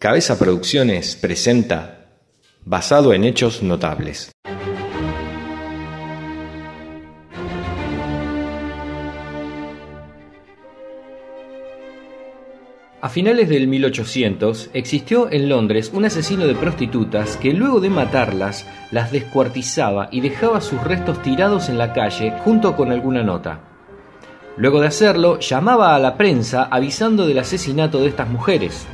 Cabeza Producciones presenta Basado en Hechos Notables. A finales del 1800 existió en Londres un asesino de prostitutas que luego de matarlas las descuartizaba y dejaba sus restos tirados en la calle junto con alguna nota. Luego de hacerlo, llamaba a la prensa avisando del asesinato de estas mujeres.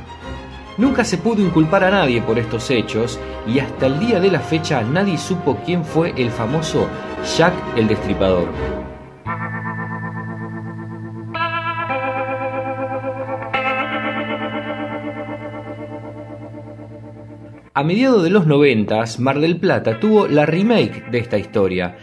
Nunca se pudo inculpar a nadie por estos hechos y hasta el día de la fecha nadie supo quién fue el famoso Jack el Destripador. A mediados de los noventas, Mar del Plata tuvo la remake de esta historia,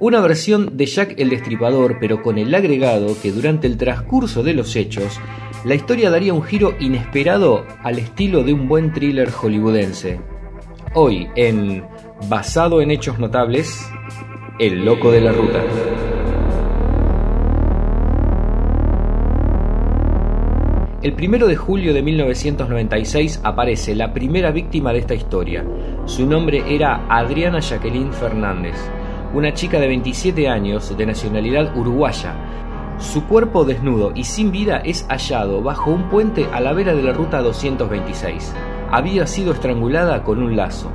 una versión de Jack el Destripador, pero con el agregado que durante el transcurso de los hechos, la historia daría un giro inesperado al estilo de un buen thriller hollywoodense. Hoy, en Basado en Hechos Notables, El Loco de la Ruta. El primero de julio de 1996 aparece la primera víctima de esta historia. Su nombre era Adriana Jacqueline Fernández, una chica de 27 años de nacionalidad uruguaya. Su cuerpo desnudo y sin vida es hallado bajo un puente a la vera de la ruta 226. Había sido estrangulada con un lazo.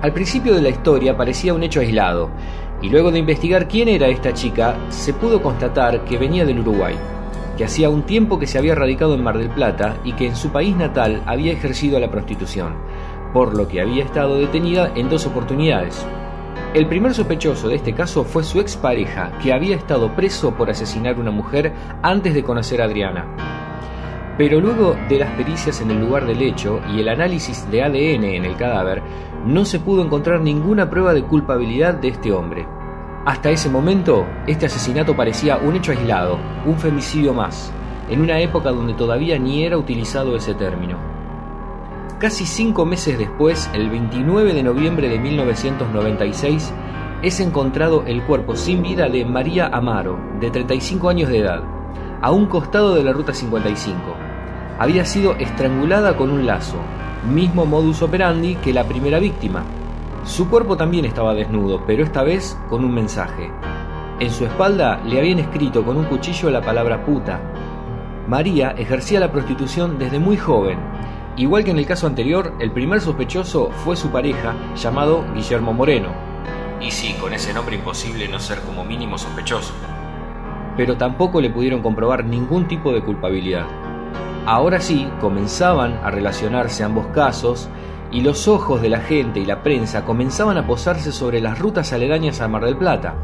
Al principio de la historia parecía un hecho aislado, y luego de investigar quién era esta chica, se pudo constatar que venía del Uruguay que hacía un tiempo que se había radicado en Mar del Plata y que en su país natal había ejercido la prostitución, por lo que había estado detenida en dos oportunidades. El primer sospechoso de este caso fue su expareja, que había estado preso por asesinar a una mujer antes de conocer a Adriana. Pero luego de las pericias en el lugar del hecho y el análisis de ADN en el cadáver, no se pudo encontrar ninguna prueba de culpabilidad de este hombre. Hasta ese momento, este asesinato parecía un hecho aislado, un femicidio más, en una época donde todavía ni era utilizado ese término. Casi cinco meses después, el 29 de noviembre de 1996, es encontrado el cuerpo sin vida de María Amaro, de 35 años de edad, a un costado de la Ruta 55. Había sido estrangulada con un lazo, mismo modus operandi que la primera víctima, su cuerpo también estaba desnudo, pero esta vez con un mensaje. En su espalda le habían escrito con un cuchillo la palabra puta. María ejercía la prostitución desde muy joven. Igual que en el caso anterior, el primer sospechoso fue su pareja, llamado Guillermo Moreno. Y sí, con ese nombre imposible no ser como mínimo sospechoso. Pero tampoco le pudieron comprobar ningún tipo de culpabilidad. Ahora sí, comenzaban a relacionarse ambos casos y los ojos de la gente y la prensa comenzaban a posarse sobre las rutas aledañas a Mar del Plata.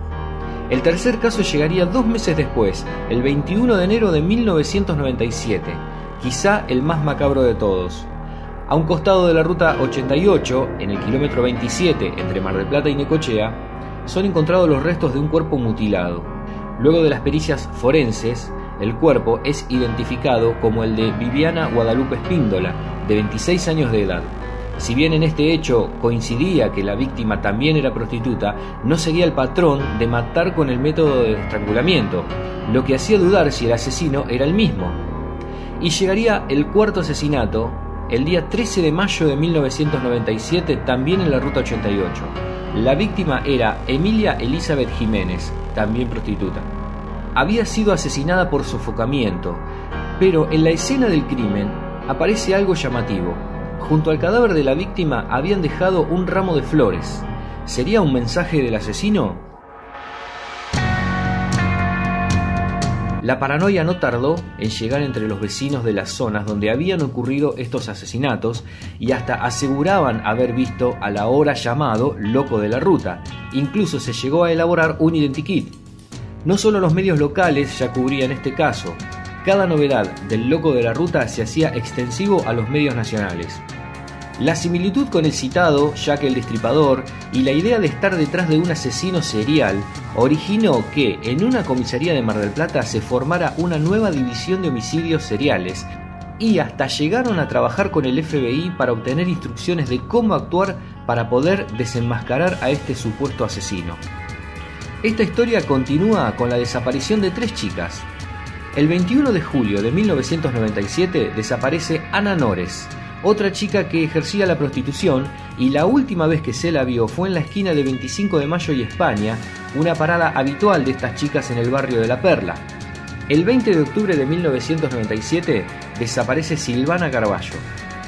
El tercer caso llegaría dos meses después, el 21 de enero de 1997, quizá el más macabro de todos. A un costado de la ruta 88, en el kilómetro 27 entre Mar del Plata y Necochea, son encontrados los restos de un cuerpo mutilado. Luego de las pericias forenses, el cuerpo es identificado como el de Viviana Guadalupe Espíndola, de 26 años de edad. Si bien en este hecho coincidía que la víctima también era prostituta, no seguía el patrón de matar con el método de estrangulamiento, lo que hacía dudar si el asesino era el mismo. Y llegaría el cuarto asesinato el día 13 de mayo de 1997, también en la Ruta 88. La víctima era Emilia Elizabeth Jiménez, también prostituta. Había sido asesinada por sofocamiento, pero en la escena del crimen aparece algo llamativo. Junto al cadáver de la víctima habían dejado un ramo de flores. ¿Sería un mensaje del asesino? La paranoia no tardó en llegar entre los vecinos de las zonas donde habían ocurrido estos asesinatos y hasta aseguraban haber visto a la hora llamado loco de la ruta. Incluso se llegó a elaborar un identikit. No solo los medios locales ya cubrían este caso, cada novedad del loco de la ruta se hacía extensivo a los medios nacionales. La similitud con el citado Jack el Destripador y la idea de estar detrás de un asesino serial originó que en una comisaría de Mar del Plata se formara una nueva división de homicidios seriales y hasta llegaron a trabajar con el FBI para obtener instrucciones de cómo actuar para poder desenmascarar a este supuesto asesino. Esta historia continúa con la desaparición de tres chicas, el 21 de julio de 1997 desaparece Ana Nores, otra chica que ejercía la prostitución y la última vez que se la vio fue en la esquina de 25 de Mayo y España, una parada habitual de estas chicas en el barrio de La Perla. El 20 de octubre de 1997 desaparece Silvana Carballo.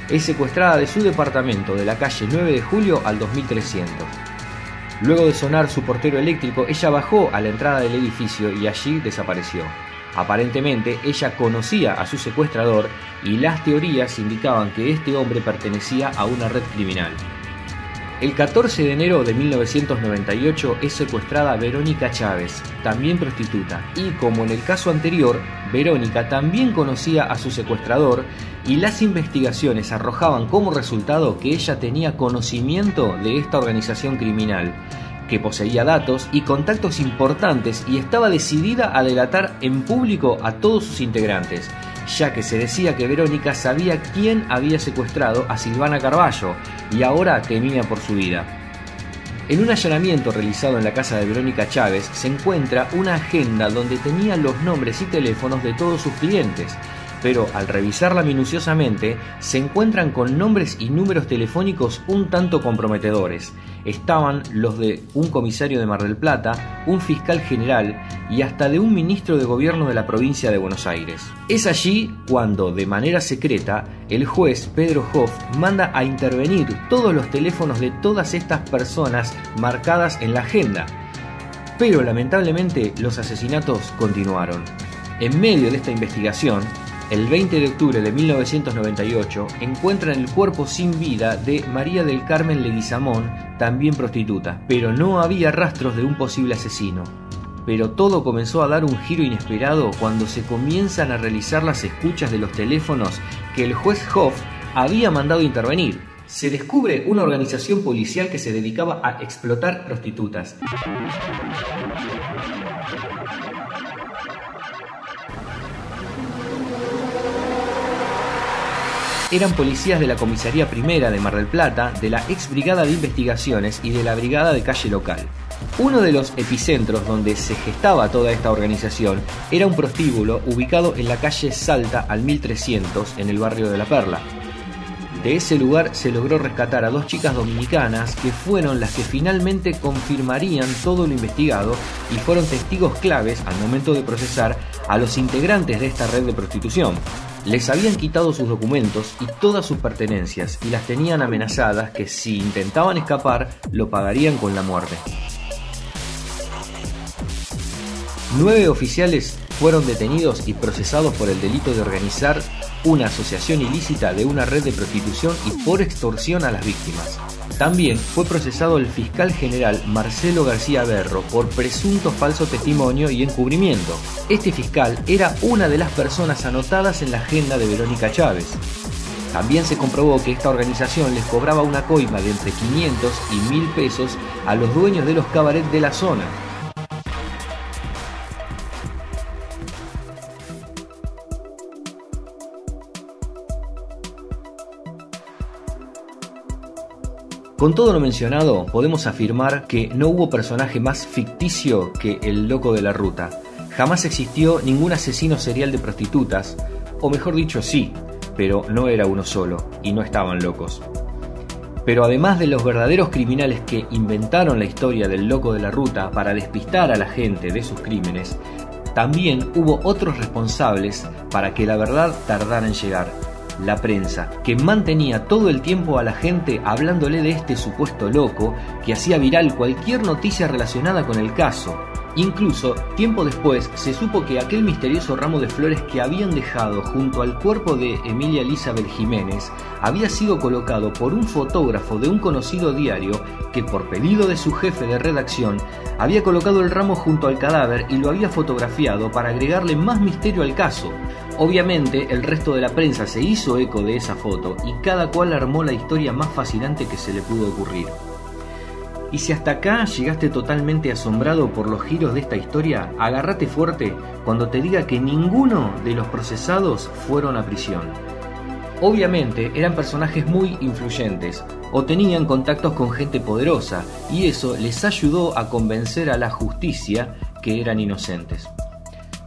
Es secuestrada de su departamento de la calle 9 de julio al 2300. Luego de sonar su portero eléctrico, ella bajó a la entrada del edificio y allí desapareció. Aparentemente, ella conocía a su secuestrador y las teorías indicaban que este hombre pertenecía a una red criminal. El 14 de enero de 1998 es secuestrada Verónica Chávez, también prostituta, y como en el caso anterior, Verónica también conocía a su secuestrador y las investigaciones arrojaban como resultado que ella tenía conocimiento de esta organización criminal, que poseía datos y contactos importantes y estaba decidida a delatar en público a todos sus integrantes, ya que se decía que Verónica sabía quién había secuestrado a Silvana Carballo y ahora temía por su vida. En un allanamiento realizado en la casa de Verónica Chávez se encuentra una agenda donde tenía los nombres y teléfonos de todos sus clientes, pero al revisarla minuciosamente se encuentran con nombres y números telefónicos un tanto comprometedores. Estaban los de un comisario de Mar del Plata, un fiscal general y hasta de un ministro de gobierno de la provincia de Buenos Aires. Es allí cuando, de manera secreta, el juez Pedro Hoff manda a intervenir todos los teléfonos de todas estas personas marcadas en la agenda. Pero lamentablemente los asesinatos continuaron. En medio de esta investigación, el 20 de octubre de 1998 encuentran el cuerpo sin vida de María del Carmen Leguizamón, también prostituta, pero no había rastros de un posible asesino. Pero todo comenzó a dar un giro inesperado cuando se comienzan a realizar las escuchas de los teléfonos que el juez Hoff había mandado intervenir. Se descubre una organización policial que se dedicaba a explotar prostitutas. Eran policías de la Comisaría Primera de Mar del Plata, de la ex Brigada de Investigaciones y de la Brigada de Calle Local. Uno de los epicentros donde se gestaba toda esta organización era un prostíbulo ubicado en la calle Salta al 1300 en el barrio de La Perla. De ese lugar se logró rescatar a dos chicas dominicanas que fueron las que finalmente confirmarían todo lo investigado y fueron testigos claves al momento de procesar a los integrantes de esta red de prostitución. Les habían quitado sus documentos y todas sus pertenencias y las tenían amenazadas que si intentaban escapar lo pagarían con la muerte. Nueve oficiales fueron detenidos y procesados por el delito de organizar una asociación ilícita de una red de prostitución y por extorsión a las víctimas. También fue procesado el fiscal general Marcelo García Berro por presunto falso testimonio y encubrimiento. Este fiscal era una de las personas anotadas en la agenda de Verónica Chávez. También se comprobó que esta organización les cobraba una coima de entre 500 y 1000 pesos a los dueños de los cabarets de la zona. Con todo lo mencionado, podemos afirmar que no hubo personaje más ficticio que el loco de la ruta. Jamás existió ningún asesino serial de prostitutas, o mejor dicho sí, pero no era uno solo, y no estaban locos. Pero además de los verdaderos criminales que inventaron la historia del loco de la ruta para despistar a la gente de sus crímenes, también hubo otros responsables para que la verdad tardara en llegar la prensa, que mantenía todo el tiempo a la gente hablándole de este supuesto loco que hacía viral cualquier noticia relacionada con el caso. Incluso, tiempo después, se supo que aquel misterioso ramo de flores que habían dejado junto al cuerpo de Emilia Elizabeth Jiménez había sido colocado por un fotógrafo de un conocido diario que, por pedido de su jefe de redacción, había colocado el ramo junto al cadáver y lo había fotografiado para agregarle más misterio al caso. Obviamente, el resto de la prensa se hizo eco de esa foto y cada cual armó la historia más fascinante que se le pudo ocurrir. Y si hasta acá llegaste totalmente asombrado por los giros de esta historia, agárrate fuerte cuando te diga que ninguno de los procesados fueron a prisión. Obviamente eran personajes muy influyentes o tenían contactos con gente poderosa y eso les ayudó a convencer a la justicia que eran inocentes.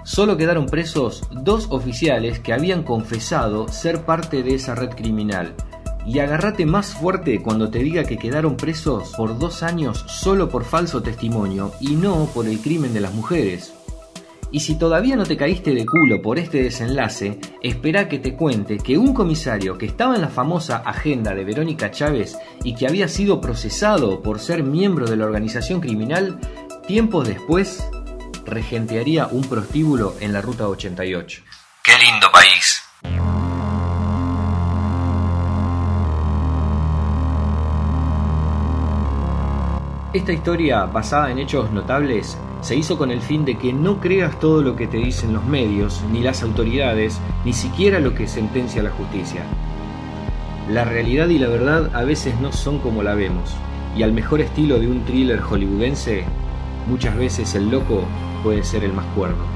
Solo quedaron presos dos oficiales que habían confesado ser parte de esa red criminal, Y agárrate más fuerte cuando te diga que quedaron presos por dos años solo por falso testimonio y no por el crimen de las mujeres. Y si todavía no te caíste de culo por este desenlace, espera que te cuente que un comisario que estaba en la famosa agenda de Verónica Chávez y que había sido procesado por ser miembro de la organización criminal, tiempos después regentearía un prostíbulo en la Ruta 88. ¡Qué lindo país! Esta historia, basada en hechos notables, se hizo con el fin de que no creas todo lo que te dicen los medios, ni las autoridades, ni siquiera lo que sentencia la justicia. La realidad y la verdad a veces no son como la vemos, y al mejor estilo de un thriller hollywoodense, muchas veces el loco puede ser el más cuerdo.